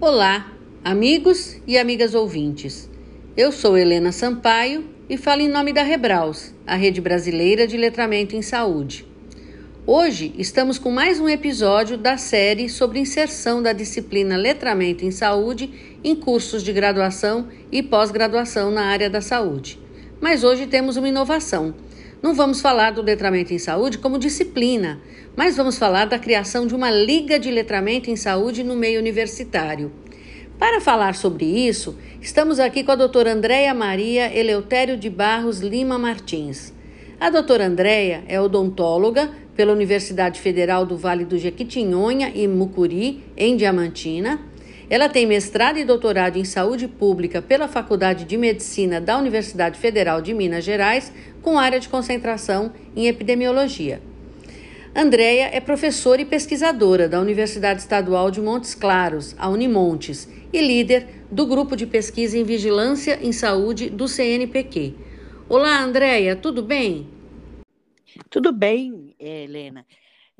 Olá, amigos e amigas ouvintes. Eu sou Helena Sampaio e falo em nome da Rebraus, a Rede Brasileira de Letramento em Saúde. Hoje estamos com mais um episódio da série sobre inserção da disciplina Letramento em Saúde em cursos de graduação e pós-graduação na área da saúde. Mas hoje temos uma inovação. Não vamos falar do letramento em saúde como disciplina, mas vamos falar da criação de uma Liga de Letramento em Saúde no meio universitário. Para falar sobre isso, estamos aqui com a doutora Andréia Maria Eleutério de Barros Lima Martins. A doutora Andréia é odontóloga pela Universidade Federal do Vale do Jequitinhonha e Mucuri, em Diamantina. Ela tem mestrado e doutorado em saúde pública pela Faculdade de Medicina da Universidade Federal de Minas Gerais, com área de concentração em epidemiologia. Andréia é professora e pesquisadora da Universidade Estadual de Montes Claros, a Unimontes, e líder do grupo de pesquisa em vigilância em saúde do CNPq. Olá, Andréia, tudo bem? Tudo bem, Helena.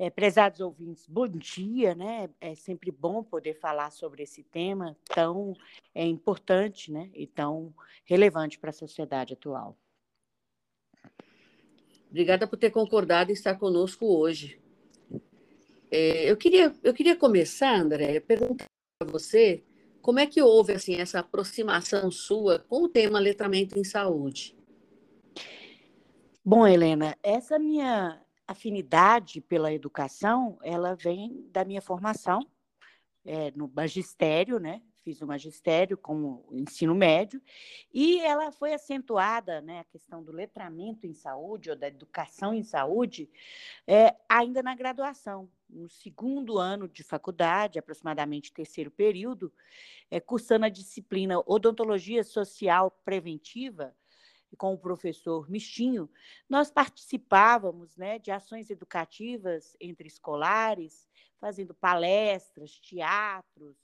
É, prezados ouvintes, bom dia, né? É sempre bom poder falar sobre esse tema tão é, importante né? e tão relevante para a sociedade atual. Obrigada por ter concordado em estar conosco hoje. É, eu, queria, eu queria começar, André, perguntar para você como é que houve assim, essa aproximação sua com o tema letramento em saúde. Bom, Helena, essa minha afinidade pela educação, ela vem da minha formação é, no magistério, né? fiz o magistério como ensino médio, e ela foi acentuada, né, a questão do letramento em saúde, ou da educação em saúde, é, ainda na graduação, no segundo ano de faculdade, aproximadamente terceiro período, é, cursando a disciplina Odontologia Social Preventiva, com o professor Mistinho, nós participávamos né, de ações educativas entre escolares, fazendo palestras, teatros,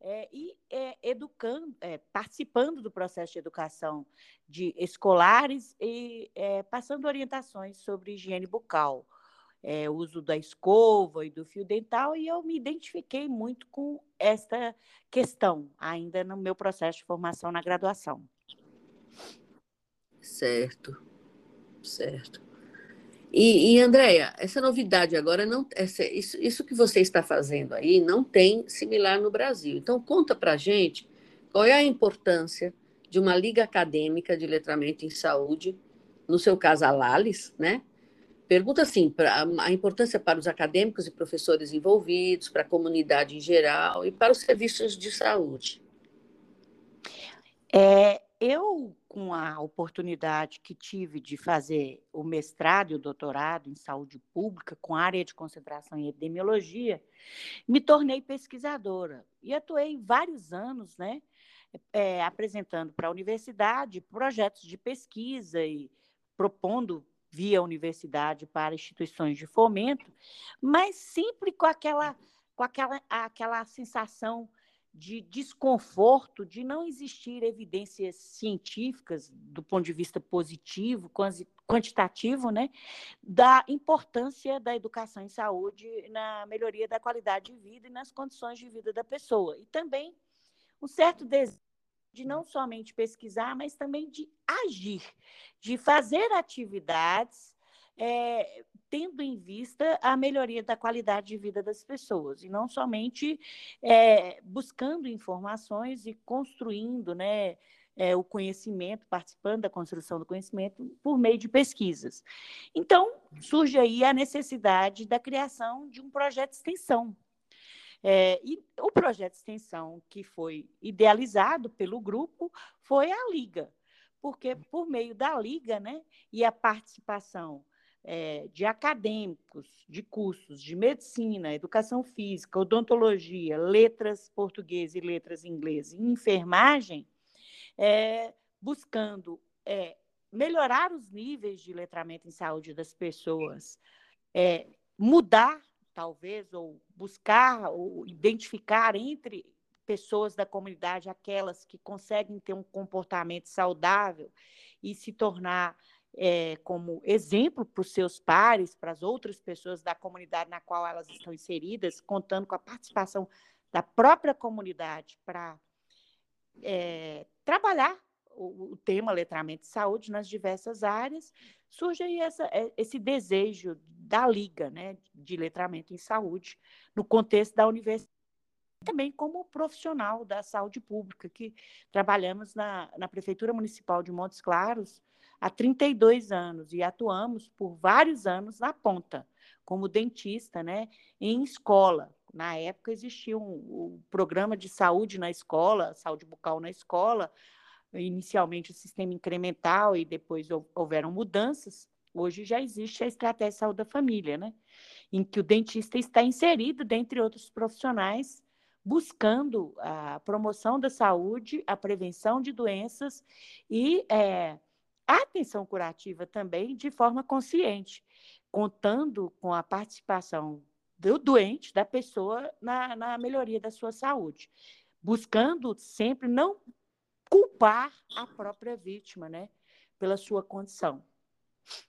é, e é, educando, é, participando do processo de educação de escolares e é, passando orientações sobre higiene bucal, é, uso da escova e do fio dental, e eu me identifiquei muito com esta questão, ainda no meu processo de formação na graduação. Certo, certo. E, e Andréia, essa novidade agora, não, essa, isso, isso que você está fazendo aí não tem similar no Brasil. Então, conta para gente qual é a importância de uma liga acadêmica de letramento em saúde, no seu caso, a LALES, né? Pergunta assim, pra, a importância para os acadêmicos e professores envolvidos, para a comunidade em geral e para os serviços de saúde. É, eu com a oportunidade que tive de fazer o mestrado e o doutorado em saúde pública, com área de concentração em epidemiologia, me tornei pesquisadora. E atuei vários anos, né, é, apresentando para a universidade projetos de pesquisa e propondo via universidade para instituições de fomento, mas sempre com aquela, com aquela, aquela sensação de desconforto de não existir evidências científicas do ponto de vista positivo, quantitativo, né, da importância da educação em saúde na melhoria da qualidade de vida e nas condições de vida da pessoa. E também um certo desejo de não somente pesquisar, mas também de agir, de fazer atividades é, tendo em vista a melhoria da qualidade de vida das pessoas, e não somente é, buscando informações e construindo né, é, o conhecimento, participando da construção do conhecimento por meio de pesquisas. Então, surge aí a necessidade da criação de um projeto de extensão. É, e o projeto de extensão que foi idealizado pelo grupo foi a Liga, porque por meio da Liga né, e a participação é, de acadêmicos, de cursos de medicina, educação física, odontologia, letras português e letras inglês e enfermagem, é, buscando é, melhorar os níveis de letramento em saúde das pessoas, mudar, talvez, ou buscar, ou identificar entre pessoas da comunidade aquelas que conseguem ter um comportamento saudável e se tornar é, como exemplo para os seus pares, para as outras pessoas da comunidade na qual elas estão inseridas, contando com a participação da própria comunidade para é, trabalhar o, o, tema letramento de saúde nas diversas áreas, surge aí essa, é, esse desejo da Liga né, de Letramento em Saúde, no contexto da universidade, também como profissional da saúde pública, que trabalhamos na, na Prefeitura Municipal de Montes Claros há 32 anos e atuamos por vários anos na ponta, como dentista, né, em escola, na época existia um, um, programa de saúde na escola, saúde bucal na escola, inicialmente o sistema incremental e depois houveram mudanças. Hoje já existe a estratégia de saúde da família, né? Em que o dentista está inserido, dentre outros profissionais, buscando a promoção da saúde, a prevenção de doenças e é, a atenção curativa também de forma consciente, contando com a participação do doente, da pessoa, na, na melhoria da sua saúde, buscando sempre não culpar a própria vítima, né, pela sua condição.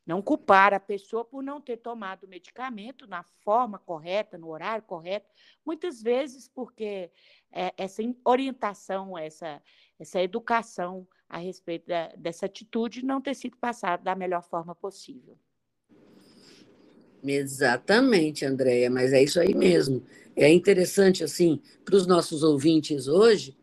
Não culpar a pessoa por não ter tomado o medicamento na forma correta, no horário correto, muitas vezes porque é, essa orientação, essa, essa educação a respeito da, dessa atitude não ter sido passada da melhor forma possível. Exatamente, Andréia, mas é isso aí mesmo. É interessante, assim, para os nossos ouvintes hoje,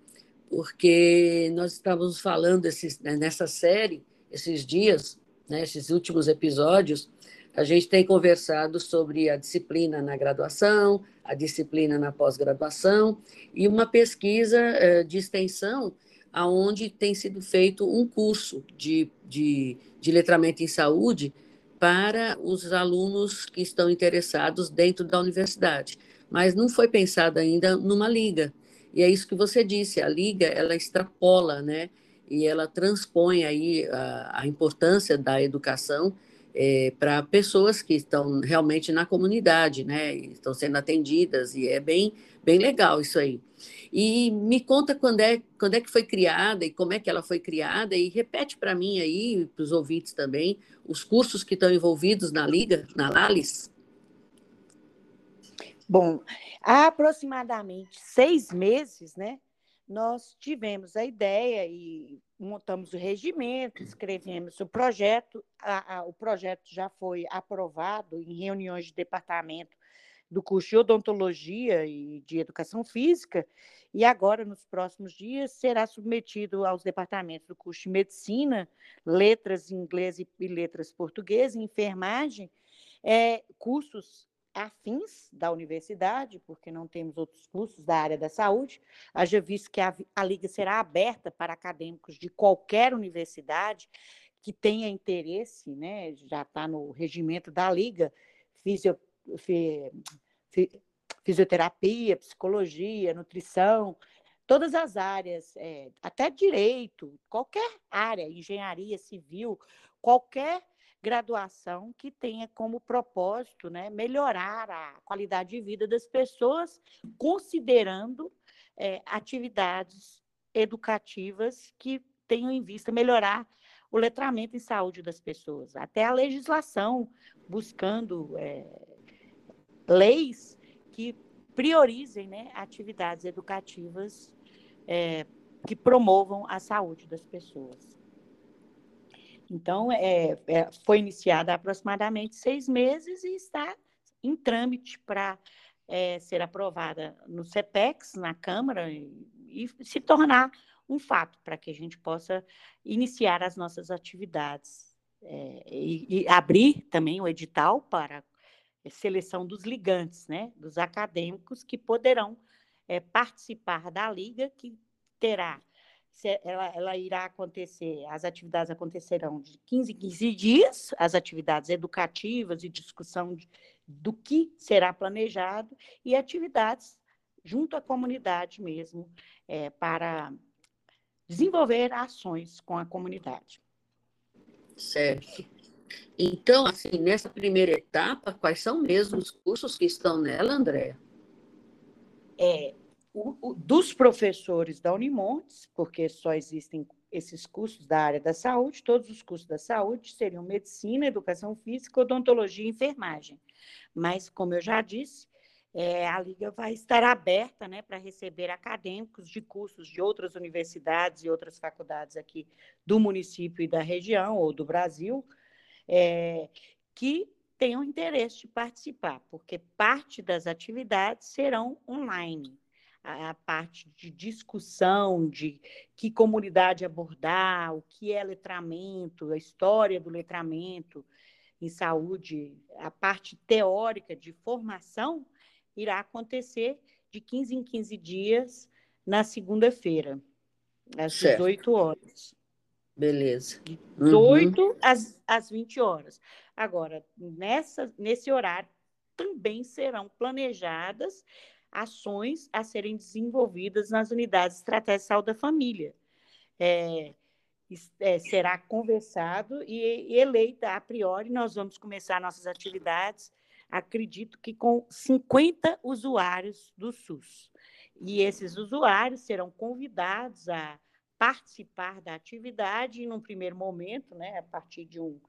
porque nós estávamos falando esses, né, nessa série, esses dias, né, esses últimos episódios, a gente tem conversado sobre a disciplina na graduação, a disciplina na pós-graduação e uma pesquisa eh, de extensão aonde tem sido feito um curso de, de, de letramento em saúde para os alunos que estão interessados dentro da universidade. Mas não foi pensado ainda numa liga. E é isso que você disse, a liga, ela extrapola, né? E ela transpõe aí a, a importância da educação é, para pessoas que estão realmente na comunidade, né? Estão sendo atendidas e é bem, bem legal isso aí. E me conta quando é, quando é que foi criada e como é que ela foi criada, e repete para mim aí, para os ouvintes também, os cursos que estão envolvidos na Liga, na Lalis. Bom, há aproximadamente seis meses, né, nós tivemos a ideia e montamos o regimento, escrevemos o projeto, a, a, o projeto já foi aprovado em reuniões de departamento do curso de odontologia e de educação física, e agora, nos próximos dias, será submetido aos departamentos do curso de medicina, letras em inglês e letras português, enfermagem, é, cursos afins da universidade, porque não temos outros cursos da área da saúde, haja visto que a, a Liga será aberta para acadêmicos de qualquer universidade que tenha interesse, né, já está no regimento da Liga, fisio, fisioterapia, psicologia, nutrição, todas as áreas, é, até direito, qualquer área, engenharia civil, qualquer graduação que tenha como propósito né, melhorar a qualidade de vida das pessoas, considerando é, atividades educativas que tenham em vista melhorar o letramento em saúde das pessoas. Até a legislação buscando é, leis que priorizem né, atividades educativas é, que promovam a saúde das pessoas. Então, é, é, foi iniciada há aproximadamente seis meses e está em trâmite para é, ser aprovada no CEPEX, na Câmara, e, e se tornar um fato para que a gente possa iniciar as nossas atividades é, e, e, abrir também o edital para seleção dos ligantes, né, dos acadêmicos que poderão é, participar da liga, que terá ela, ela, irá acontecer, as atividades acontecerão de 15 em 15 dias, as atividades educativas e discussão de, do que será planejado, e atividades junto à comunidade mesmo, é, para desenvolver ações com a comunidade. Certo. Então, assim, nessa primeira etapa, quais são mesmo os cursos que estão nela, Andréa? É, o, o, dos professores da Unimontes, porque só existem esses cursos da área da saúde, todos os cursos da saúde seriam medicina, educação física, odontologia e enfermagem. Mas, como eu já disse, é, a Liga vai estar aberta né, para receber acadêmicos de cursos de outras universidades e outras faculdades aqui do município e da região, ou do Brasil, é, que tenham interesse de participar, porque parte das atividades serão online. A, a parte de discussão, de que comunidade abordar, o que é letramento, a história do letramento em saúde, a parte teórica de formação, irá acontecer de 15 em 15 dias na segunda-feira, às certo. 18 horas. Beleza. De 18 uhum. às, às 20 horas. Agora, nessa, nesse horário, também serão planejadas ações a serem desenvolvidas nas unidades estratégicas de saúde da família. É, é, será conversado e, e eleita a priori, nós vamos começar nossas atividades acredito que com 50 usuários do SUS. E esses usuários serão convidados a participar da atividade, e num primeiro momento, né, a partir de uma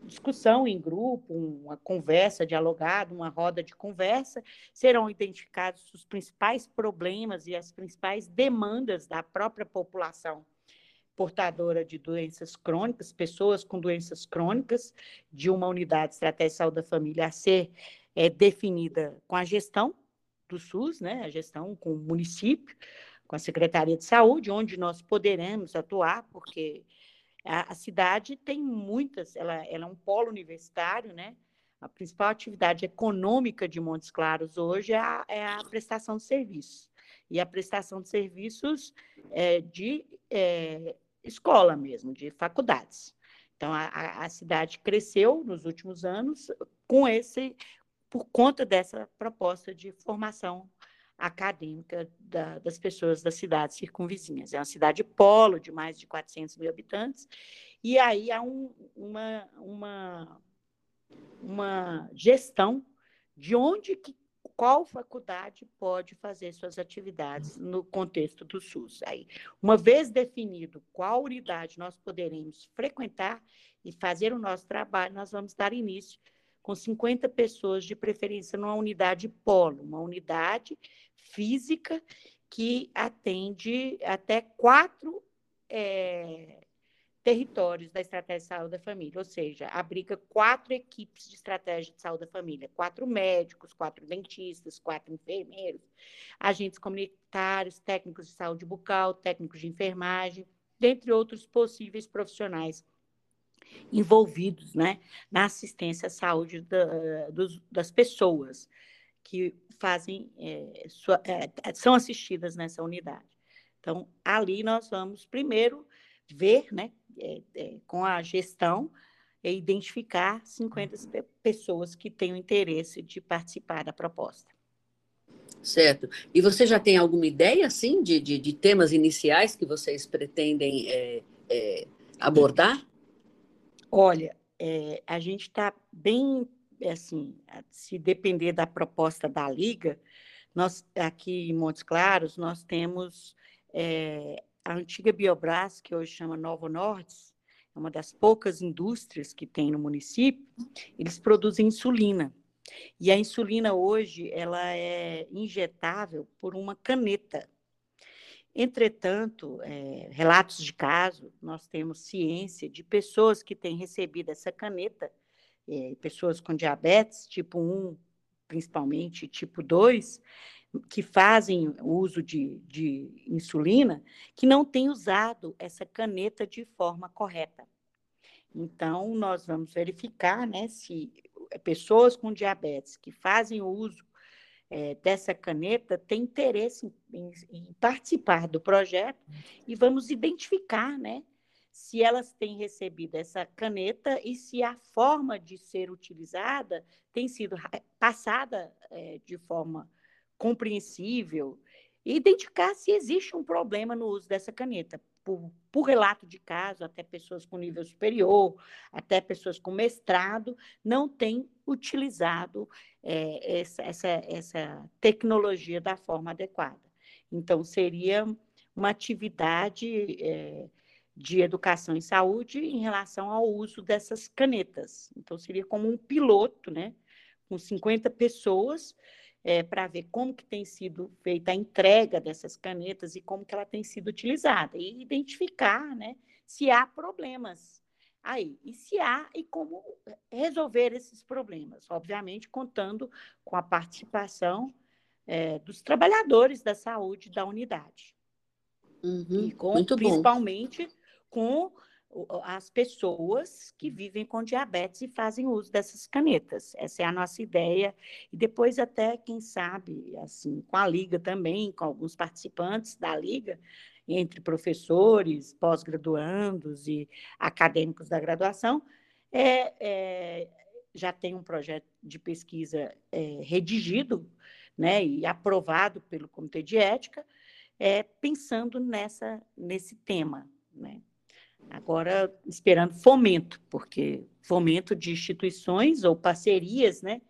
discussão em grupo, uma conversa dialogada, uma roda de conversa, serão identificados os principais problemas e as principais demandas da própria população portadora de doenças crônicas, pessoas com doenças crônicas, de uma unidade estratégica de saúde da família a ser é, definida com a gestão do SUS, né, a gestão com o município, com a Secretaria de Saúde, onde nós poderemos atuar, porque a, a cidade tem muitas, ela, ela é um polo universitário, né, a principal atividade econômica de Montes Claros hoje é a, é a prestação de serviços. E a prestação de serviços é, de é, escola mesmo, de faculdades. Então, a, a cidade cresceu nos últimos anos com esse, por conta dessa proposta de formação acadêmica da, das pessoas das cidades circunvizinhas. É uma cidade polo de mais de 400 mil habitantes, e aí há um, uma, uma, uma gestão de onde que qual faculdade pode fazer suas atividades no contexto do SUS. Aí, uma vez definido qual unidade nós poderemos frequentar e fazer o nosso trabalho, nós vamos dar início com 50 pessoas, de preferência numa unidade polo, uma unidade física que atende até quatro é, territórios da estratégia de saúde da família, ou seja, abriga quatro equipes de estratégia de saúde da família, quatro médicos, quatro dentistas, quatro enfermeiros, agentes comunitários, técnicos de saúde bucal, técnicos de enfermagem, dentre outros possíveis profissionais envolvidos né, na assistência à saúde da, dos, das pessoas que fazem é, sua, é, são assistidas nessa unidade. Então, ali nós vamos primeiro ver né, é, é, com a gestão e identificar 50 pessoas que têm o interesse de participar da proposta. Certo. E você já tem alguma ideia, assim, de, de, de temas iniciais que vocês pretendem é, é, abordar? Olha, é, a gente está bem, assim, se depender da proposta da Liga, nós aqui em Montes Claros, nós temos é, a antiga Biobras, que hoje chama Novo Norte, é uma das poucas indústrias que tem no município, eles produzem insulina. E a insulina hoje ela é injetável por uma caneta. Entretanto, é, relatos de caso, nós temos ciência de pessoas que têm recebido essa caneta, é, pessoas com diabetes tipo 1, principalmente tipo 2, que fazem uso de, de insulina, que não têm usado essa caneta de forma correta. Então, nós vamos verificar né, se pessoas com diabetes que fazem uso é, dessa caneta têm interesse em, em, participar do projeto e vamos identificar né, se elas têm recebido essa caneta e se a forma de ser utilizada tem sido passada é, de forma compreensível e identificar se existe um problema no uso dessa caneta. Por, por, relato de caso, até pessoas com nível superior, até pessoas com mestrado, não têm utilizado é, essa, essa, essa tecnologia da forma adequada. Então, seria uma atividade é, de educação em saúde em relação ao uso dessas canetas. Então, seria como um piloto, né, com 50 pessoas é, para ver como que tem sido feita a entrega dessas canetas e como que ela tem sido utilizada e identificar, né, se há problemas aí e se há e como resolver esses problemas, obviamente contando com a participação é, dos trabalhadores da saúde da unidade uhum, e com, principalmente com as pessoas que vivem com diabetes e fazem uso dessas canetas. Essa é a nossa ideia. E depois, até, quem sabe, assim, com a Liga também, com alguns participantes da Liga, entre professores, pós-graduandos e acadêmicos da graduação, é, é, já tem um projeto de pesquisa é, redigido né, e aprovado pelo Comitê de Ética, é, pensando nessa, nesse tema. Né? Agora, esperando fomento, porque fomento de instituições ou parcerias, né?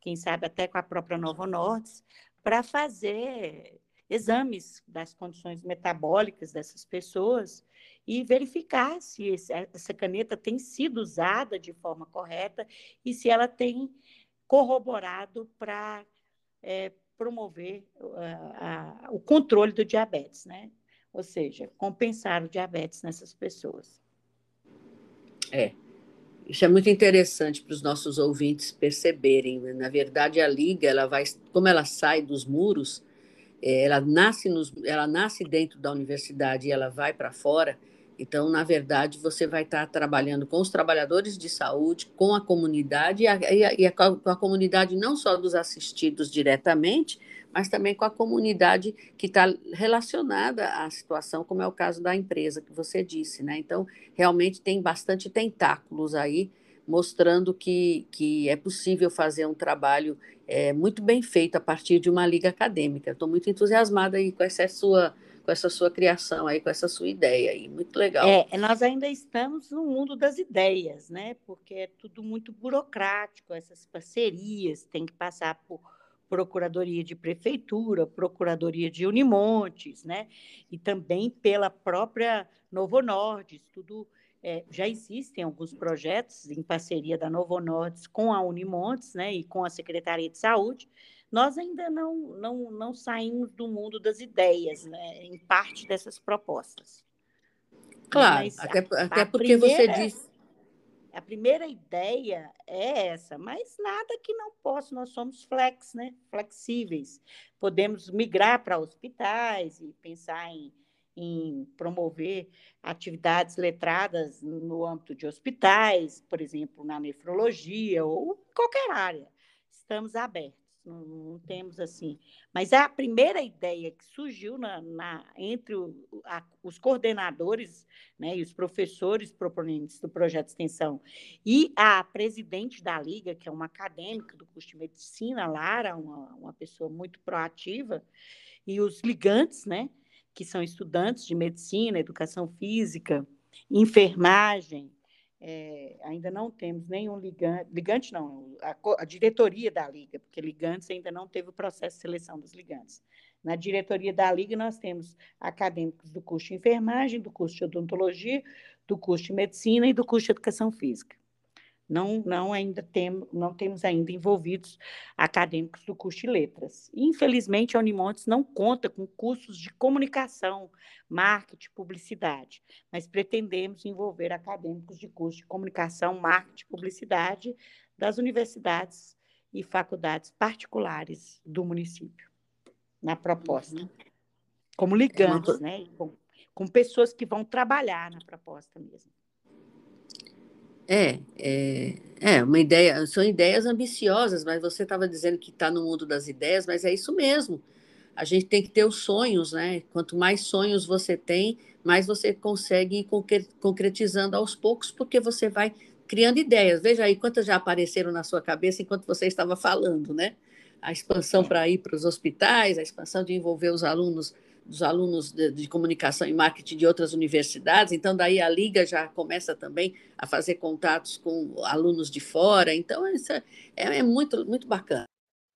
quem sabe até com a própria Novo Norte, para fazer exames das condições metabólicas dessas pessoas e verificar se esse, essa caneta tem sido usada de forma correta e se ela tem corroborado para é, promover uh, o controle do diabetes, né? ou seja, compensar o diabetes nessas pessoas. É, isso é muito interessante para os nossos ouvintes perceberem. Né? Na verdade, a liga, ela vai, como ela sai dos muros, ela nasce nos, ela nasce dentro da universidade e ela vai para fora. Então, na verdade, você vai estar trabalhando com os trabalhadores de saúde, com a comunidade, e a, e a, com a comunidade não só dos assistidos diretamente, mas também com a comunidade que está relacionada à situação, como é o caso da empresa que você disse, né? Então, realmente tem bastante tentáculos aí, mostrando que, que é possível fazer um trabalho é, muito bem feito a partir de uma liga acadêmica. Estou muito entusiasmada aí com essa sua com essa sua criação aí, com essa sua ideia aí, muito legal. É, nós ainda estamos no mundo das ideias, né? Porque é tudo muito burocrático, essas parcerias, tem que passar por Procuradoria de Prefeitura, Procuradoria de Unimontes, né? e também pela própria Novo Nordes, tudo é, já existem alguns projetos em parceria da Novo Nordes com a Unimontes né? e com a Secretaria de Saúde. Nós ainda não, não, não saímos do mundo das ideias, né? em parte dessas propostas. Claro, Mas até, a, até porque primeira... você disse a primeira ideia é essa, mas nada que não possa, nós somos flex, né? flexíveis. Podemos migrar para hospitais e pensar em, em promover atividades letradas no âmbito de hospitais, por exemplo, na nefrologia ou qualquer área. Estamos abertos não, não, temos assim. Mas a primeira ideia que surgiu na, na entre o, a, os coordenadores né, e os professores proponentes do projeto de extensão e a presidente da Liga, que é uma acadêmica do curso de medicina, Lara, uma, uma pessoa muito proativa, e os ligantes, né, que são estudantes de medicina, educação física, enfermagem, é, ainda não temos nenhum ligante, ligante não, a, a, diretoria da Liga, porque ligantes ainda não teve o processo de seleção dos ligantes. Na diretoria da Liga, nós temos acadêmicos do curso de enfermagem, do curso de odontologia, do curso de medicina e do curso de educação física não, não ainda tem, não temos ainda envolvidos acadêmicos do curso de letras. Infelizmente, a Unimontes não conta com cursos de comunicação, marketing, publicidade, mas pretendemos envolver acadêmicos de curso de comunicação, marketing, publicidade das universidades e faculdades particulares do município, na proposta. Uhum. Como ligantes, é uma... né? Com, com pessoas que vão trabalhar na proposta mesmo. É, é, é uma ideia, são ideias ambiciosas, mas você estava dizendo que está no mundo das ideias, mas é isso mesmo. A gente tem que ter os sonhos, né? Quanto mais sonhos você tem, mais você consegue ir concretizando aos poucos, porque você vai criando ideias. Veja aí quantas já apareceram na sua cabeça enquanto você estava falando, né? A expansão para ir para os hospitais, a expansão de envolver os alunos dos alunos de, de, comunicação e marketing de outras universidades, então daí a liga já começa também a fazer contatos com alunos de fora, então isso é, é muito, muito bacana.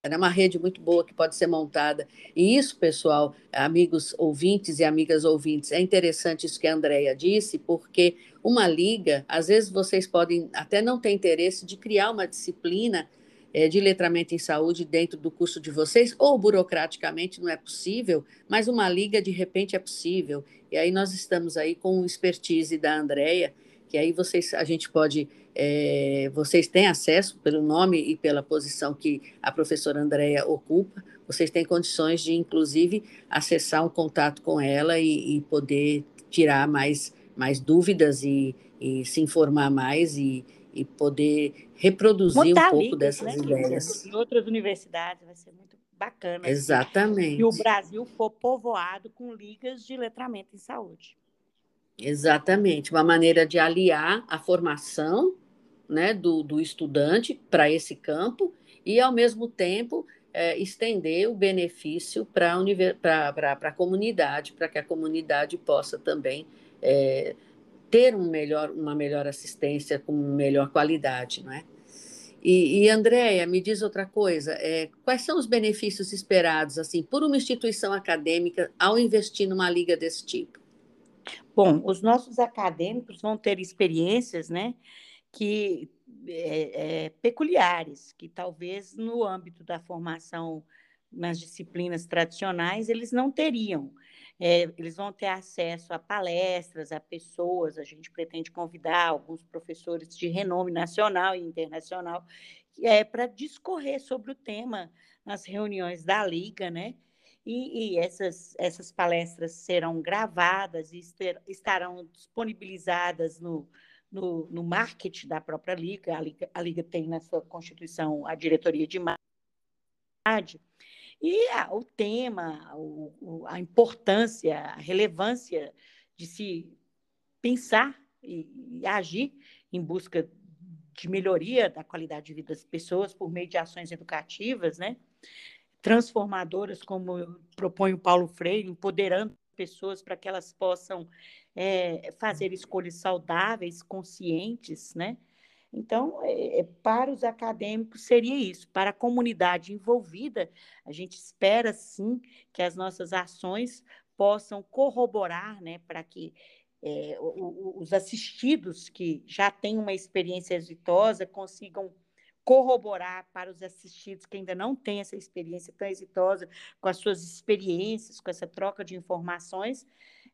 É uma rede muito boa que pode ser montada. E isso, pessoal, amigos ouvintes e amigas ouvintes, é interessante isso que a Andrea disse, porque uma liga, às vezes vocês podem até não ter interesse de criar uma disciplina é, de letramento em saúde dentro do curso de vocês, ou burocraticamente não é possível, mas uma liga de repente é possível. E aí nós estamos aí com o expertise da Andrea, que aí vocês, a gente pode, é, vocês têm acesso pelo nome e pela posição que a professora Andrea ocupa, vocês têm condições de, inclusive, acessar um contato com ela e, e poder tirar mais, mais dúvidas e, e se informar mais e, e poder reproduzir Montar um pouco ligas, dessas né, ideias. Em outras universidades vai ser muito bacana. Assim, Exatamente. E o Brasil for povoado com ligas de letramento em saúde. Exatamente, uma maneira de aliar a formação né, do, do estudante para esse campo e, ao mesmo tempo, é, estender o benefício para a comunidade, para que a comunidade possa também é, ter um melhor, uma melhor assistência com melhor qualidade, não é? E, e Andréia, me diz outra coisa, é, quais são os benefícios esperados assim por uma instituição acadêmica ao investir numa liga desse tipo? Bom, os nossos acadêmicos vão ter experiências, né, que é, é, peculiares, que talvez no âmbito da formação nas disciplinas tradicionais eles não teriam. É, eles vão ter acesso a palestras, a pessoas. A gente pretende convidar alguns professores de renome nacional e internacional é, para discorrer sobre o tema nas reuniões da Liga, né? E, e, essas, essas palestras serão gravadas e estarão disponibilizadas no, no, no marketing da própria Liga. A, Liga. a Liga tem na sua Constituição a diretoria de marketing. E o tema, o, a importância, a relevância de se pensar e, e agir em busca de melhoria da qualidade de vida das pessoas por meio de ações educativas, né? transformadoras, como propõe o Paulo Freire, empoderando pessoas para que elas possam é, fazer escolhas saudáveis, conscientes, né? Então, é, é, para os acadêmicos seria isso. Para a comunidade envolvida, a gente espera sim que as nossas ações possam corroborar, né, para que é, os assistidos que já têm uma experiência exitosa consigam corroborar para os assistidos que ainda não têm essa experiência tão exitosa, com as suas experiências, com essa troca de informações,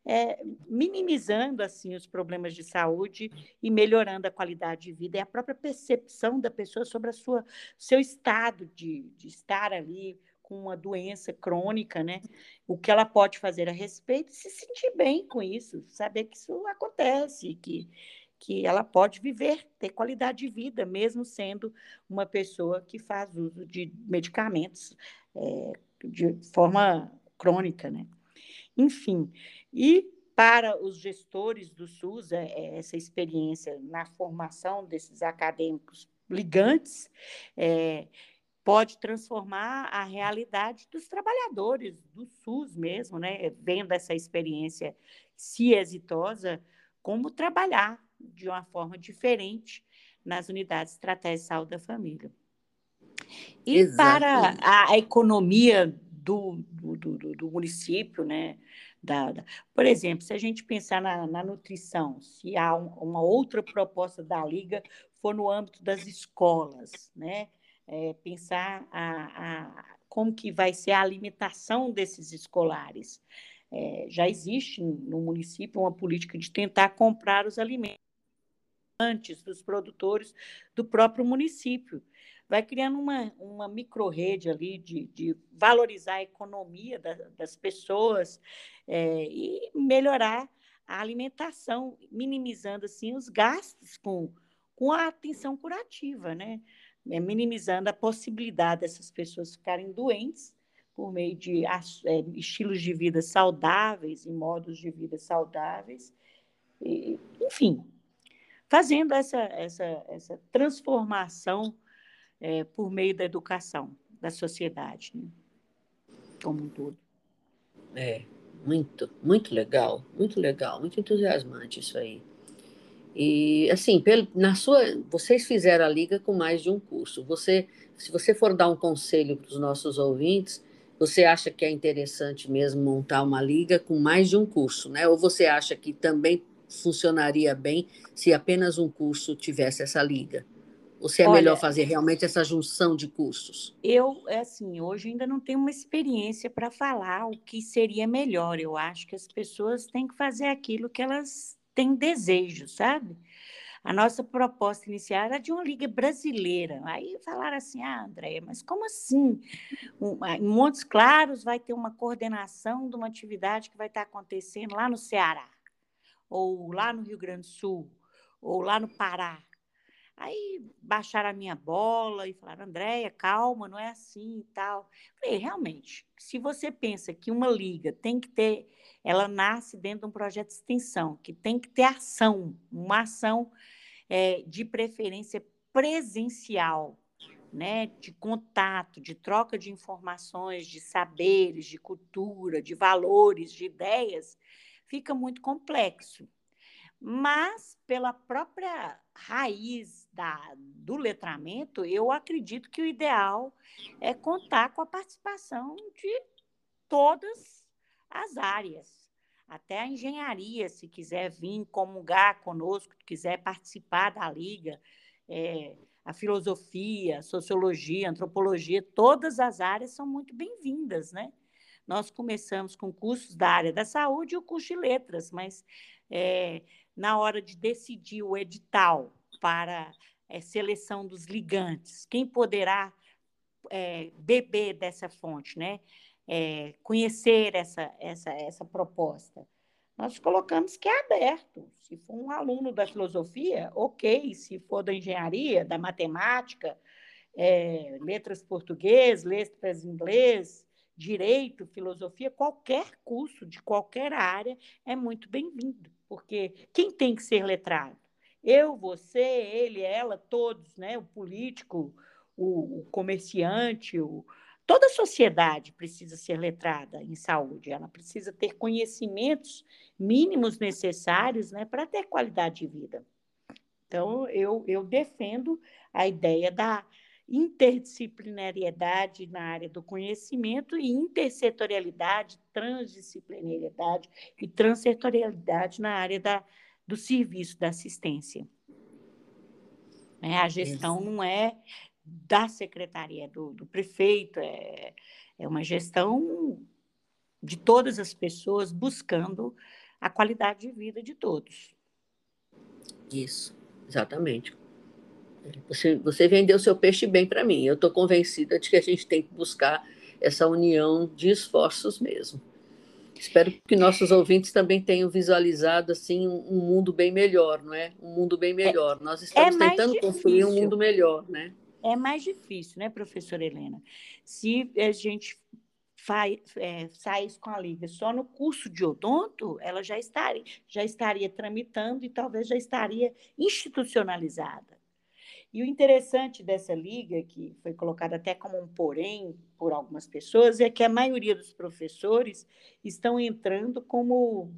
é, minimizando assim os problemas de saúde e melhorando a qualidade de vida e a própria percepção da pessoa sobre a sua seu estado de, de estar ali com uma doença crônica, né? O que ela pode fazer a respeito e se sentir bem com isso, saber que isso acontece, que que ela pode viver, ter qualidade de vida, mesmo sendo uma pessoa que faz uso de medicamentos é, de forma crônica, né? Enfim, e para os gestores do SUS, é, é, essa experiência na formação desses acadêmicos ligantes é, pode transformar a realidade dos trabalhadores do SUS mesmo, né? Vendo essa experiência se exitosa, como trabalhar de uma forma diferente nas unidades estratégicas de saúde da família. E Exatamente. para a, economia do, do, do, do município, né? Da, da, por exemplo, se a gente pensar na, na nutrição, se há um, uma outra proposta da Liga for no âmbito das escolas, né? É, pensar a, a, como que vai ser a alimentação desses escolares. É, já existe no município uma política de tentar comprar os alimentos antes dos produtores do próprio município. Vai criando uma, uma micro-rede ali de, de valorizar a economia da, das pessoas é, e melhorar a alimentação, minimizando assim os gastos com, com a atenção curativa, né? É, minimizando a possibilidade dessas pessoas ficarem doentes por meio de é, estilos de vida saudáveis e modos de vida saudáveis. E, enfim, fazendo essa, essa, essa transformação é, por meio da educação da sociedade, né? como um todo. É, muito, muito legal, muito legal, muito entusiasmante isso aí. E assim, pelo, na sua, vocês fizeram a liga com mais de um curso. Você, se você for dar um conselho para os nossos ouvintes, você acha que é interessante mesmo montar uma liga com mais de um curso, né? Ou você acha que também funcionaria bem se apenas um curso tivesse essa liga? Ou se é Olha, melhor fazer realmente essa junção de cursos? Eu, é assim, hoje ainda não tenho uma experiência para falar o que seria melhor. Eu acho que as pessoas têm que fazer aquilo que elas têm desejo, sabe? A nossa proposta inicial era de uma liga brasileira. Aí falaram assim: ah, Andréia, mas como assim? Em Montes Claros vai ter uma coordenação de uma atividade que vai estar acontecendo lá no Ceará, ou lá no Rio Grande do Sul, ou lá no Pará. Aí baixaram a minha bola e falaram, Andréia, calma, não é assim e tal. Falei, realmente, se você pensa que uma liga tem que ter, ela nasce dentro de um projeto de extensão, que tem que ter ação, uma ação é, de preferência presencial, né, de contato, de troca de informações, de saberes, de cultura, de valores, de ideias, fica muito complexo mas pela própria raiz da, do letramento, eu acredito que o ideal é contar com a participação de todas as áreas. Até a engenharia, se quiser vir comungar conosco, quiser participar da liga, é, a filosofia, a sociologia, a antropologia, todas as áreas são muito bem-vindas, né? Nós começamos com cursos da área da saúde e o curso de letras, mas é, na hora de decidir o edital para é, seleção dos ligantes, quem poderá é, beber dessa fonte, né? É, conhecer essa, essa, essa proposta. Nós colocamos que é aberto. Se for um aluno da filosofia, ok. Se for da engenharia, da matemática, é, letras português, letras inglês, direito, filosofia, qualquer curso de qualquer área é muito bem-vindo porque quem tem que ser letrado? Eu, você, ele, ela, todos, né? O político, o, o comerciante, o... toda a sociedade precisa ser letrada em saúde. Ela precisa ter conhecimentos mínimos necessários, né, para ter qualidade de vida. Então, eu, eu defendo a ideia da interdisciplinariedade na área do conhecimento e intersetorialidade, transdisciplinariedade e transsetorialidade na área da, do serviço, da assistência. É, a gestão Isso. não é da secretaria, do, do prefeito, é, é uma gestão de todas as pessoas buscando a qualidade de vida de todos. Isso, exatamente. Você, você vendeu seu peixe bem para mim. Eu estou convencida de que a gente tem que buscar essa união de esforços mesmo. Espero que nossos ouvintes também tenham visualizado assim um, mundo bem melhor, não é? Um mundo bem melhor. É, Nós estamos é tentando difícil. construir um mundo melhor, né? É mais difícil, né, professora Helena? Se a gente faz, é, saísse com a liga só no curso de odonto, ela já estaria, já estaria tramitando e talvez já estaria institucionalizada. E o interessante dessa liga, que foi colocada até como um porém por algumas pessoas, é que a maioria dos professores estão entrando como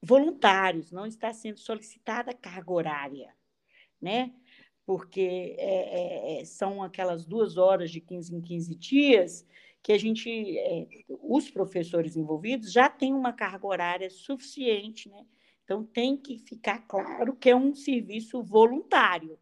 voluntários, não está sendo solicitada carga horária, né? Porque é, é, é são aquelas duas horas de 15 em 15 dias que a gente, é, os professores envolvidos já têm uma carga horária suficiente, né? Então tem que ficar claro que é um serviço voluntário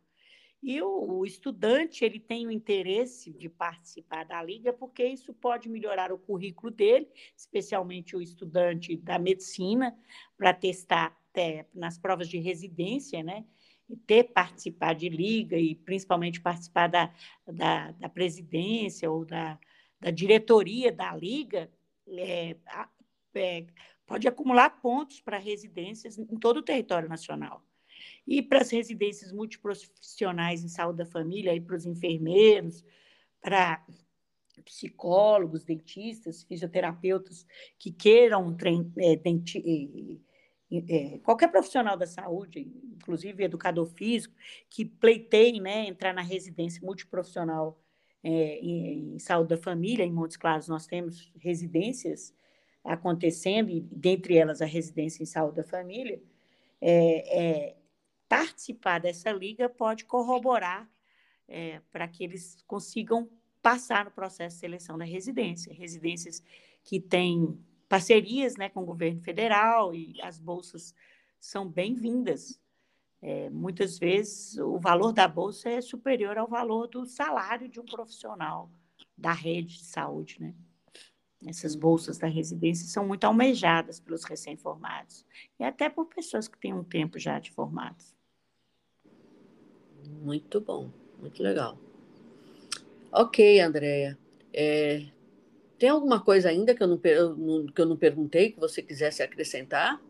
e o, o, estudante ele tem o interesse de participar da liga porque isso pode melhorar o currículo dele, especialmente o estudante da medicina, para testar até nas provas de residência, né? E ter participar de liga e principalmente participar da, da, da presidência ou da, da diretoria da liga, é, é, pode acumular pontos para residências em todo o território nacional e para as residências multiprofissionais em saúde da família, para os enfermeiros, para psicólogos, dentistas, fisioterapeutas que queiram é, é, qualquer profissional da saúde, inclusive educador físico, que pleiteie né, entrar na residência multiprofissional é, em, em, saúde da família. Em Montes Claros nós temos residências acontecendo, e dentre elas a residência em saúde da família. É, é, participar dessa liga pode corroborar é, para que eles consigam passar no processo de seleção da residência. Residências que têm parcerias né, com o governo federal e as bolsas são bem-vindas. É, muitas vezes o valor da bolsa é superior ao valor do salário de um profissional da rede de saúde, né? Essas bolsas da residência são muito almejadas pelos recém-formados e até por pessoas que têm um tempo já de formados. Muito bom, muito legal. Ok, Andréia. É, tem alguma coisa ainda que eu, não, que eu não perguntei que você quisesse acrescentar?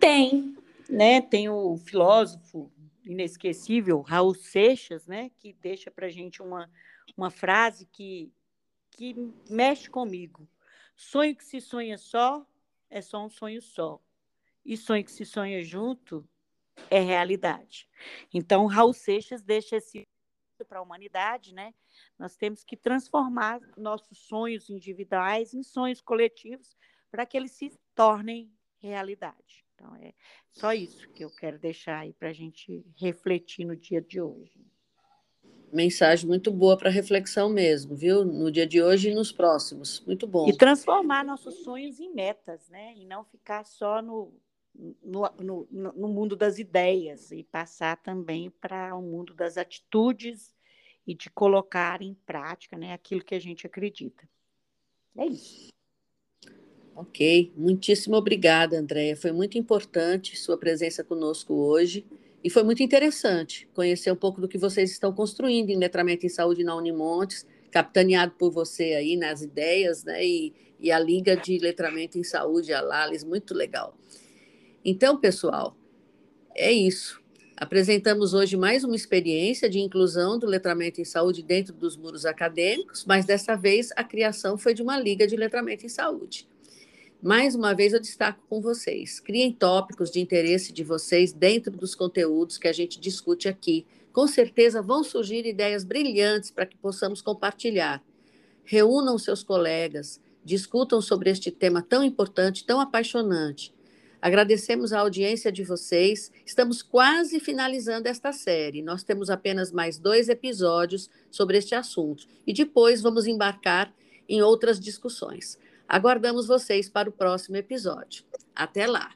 Tem, né? Tem o filósofo inesquecível Raul Seixas, né? Que deixa para gente uma, uma frase que, que mexe comigo. Sonho que se sonha só é só um sonho só. E sonho que se sonha junto é realidade. Então, Raul Seixas deixa esse para a humanidade, né? Nós temos que transformar nossos sonhos individuais em sonhos coletivos para que eles se tornem realidade. Então, é só isso que eu quero deixar aí para a gente refletir no dia de hoje. Mensagem muito boa para reflexão mesmo, viu? No dia de hoje e nos próximos. Muito bom. E transformar nossos sonhos em metas, né? E não ficar só no, no, no, no mundo das ideias e passar também para o mundo das atitudes e de colocar em prática né, aquilo que a gente acredita. É isso. Ok, muitíssimo obrigada, Andréia. Foi muito importante sua presença conosco hoje e foi muito interessante conhecer um pouco do que vocês estão construindo em letramento em saúde na Unimontes, capitaneado por você aí nas ideias, né? E, e a Liga de Letramento em Saúde, a Lales, muito legal. Então, pessoal, é isso. Apresentamos hoje mais uma experiência de inclusão do letramento em saúde dentro dos muros acadêmicos, mas dessa vez a criação foi de uma liga de letramento em saúde. Mais uma vez eu destaco com vocês: criem tópicos de interesse de vocês dentro dos conteúdos que a gente discute aqui. Com certeza vão surgir ideias brilhantes para que possamos compartilhar. Reúnam seus colegas, discutam sobre este tema tão importante, tão apaixonante. Agradecemos a audiência de vocês. Estamos quase finalizando esta série. Nós temos apenas mais dois episódios sobre este assunto e depois vamos embarcar em outras discussões. Aguardamos vocês para o próximo episódio. Até lá!